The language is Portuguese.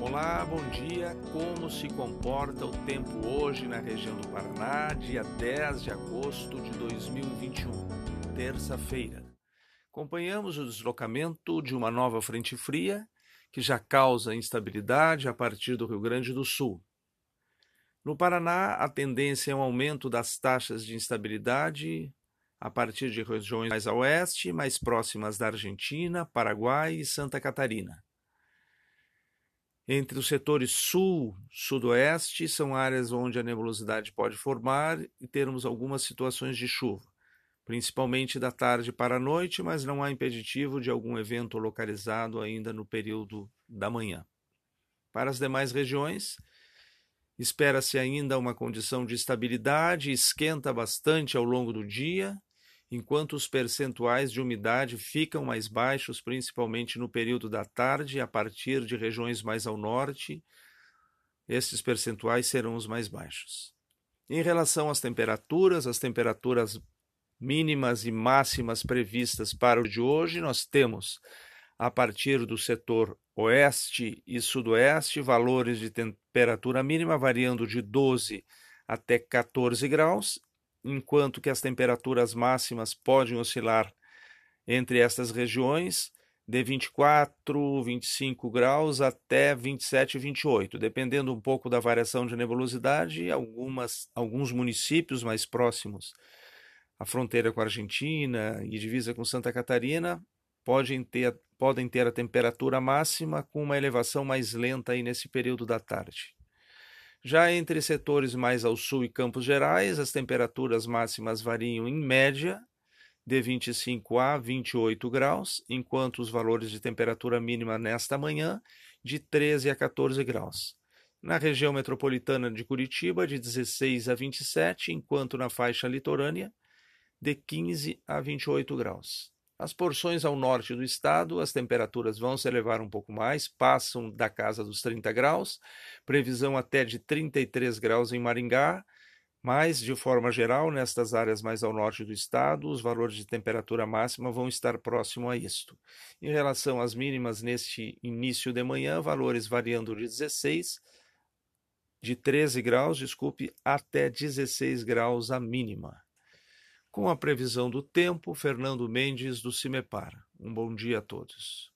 Olá, bom dia. Como se comporta o tempo hoje na região do Paraná, dia 10 de agosto de 2021, terça-feira? Acompanhamos o deslocamento de uma nova frente fria que já causa instabilidade a partir do Rio Grande do Sul. No Paraná, a tendência é um aumento das taxas de instabilidade a partir de regiões mais a oeste, mais próximas da Argentina, Paraguai e Santa Catarina. Entre os setores sul, sudoeste, são áreas onde a nebulosidade pode formar e termos algumas situações de chuva, principalmente da tarde para a noite, mas não há impeditivo de algum evento localizado ainda no período da manhã. Para as demais regiões, espera-se ainda uma condição de estabilidade, esquenta bastante ao longo do dia enquanto os percentuais de umidade ficam mais baixos, principalmente no período da tarde, a partir de regiões mais ao norte, esses percentuais serão os mais baixos. Em relação às temperaturas, as temperaturas mínimas e máximas previstas para o de hoje, nós temos, a partir do setor oeste e sudoeste, valores de temperatura mínima variando de 12 até 14 graus enquanto que as temperaturas máximas podem oscilar entre estas regiões de 24, 25 graus até 27 e 28, dependendo um pouco da variação de nebulosidade, algumas, alguns municípios mais próximos à fronteira com a Argentina e divisa com Santa Catarina podem ter, podem ter a temperatura máxima com uma elevação mais lenta aí nesse período da tarde. Já entre setores mais ao sul e Campos Gerais, as temperaturas máximas variam em média de 25 a 28 graus, enquanto os valores de temperatura mínima nesta manhã de 13 a 14 graus. Na região metropolitana de Curitiba, de 16 a 27, enquanto na faixa litorânea, de 15 a 28 graus. As porções ao norte do estado, as temperaturas vão se elevar um pouco mais, passam da casa dos 30 graus, previsão até de 33 graus em Maringá, mas, de forma geral, nestas áreas mais ao norte do estado, os valores de temperatura máxima vão estar próximo a isto. Em relação às mínimas neste início de manhã, valores variando de 16, de 13 graus, desculpe, até 16 graus a mínima. Com a previsão do tempo, Fernando Mendes do Cimepar. Um bom dia a todos.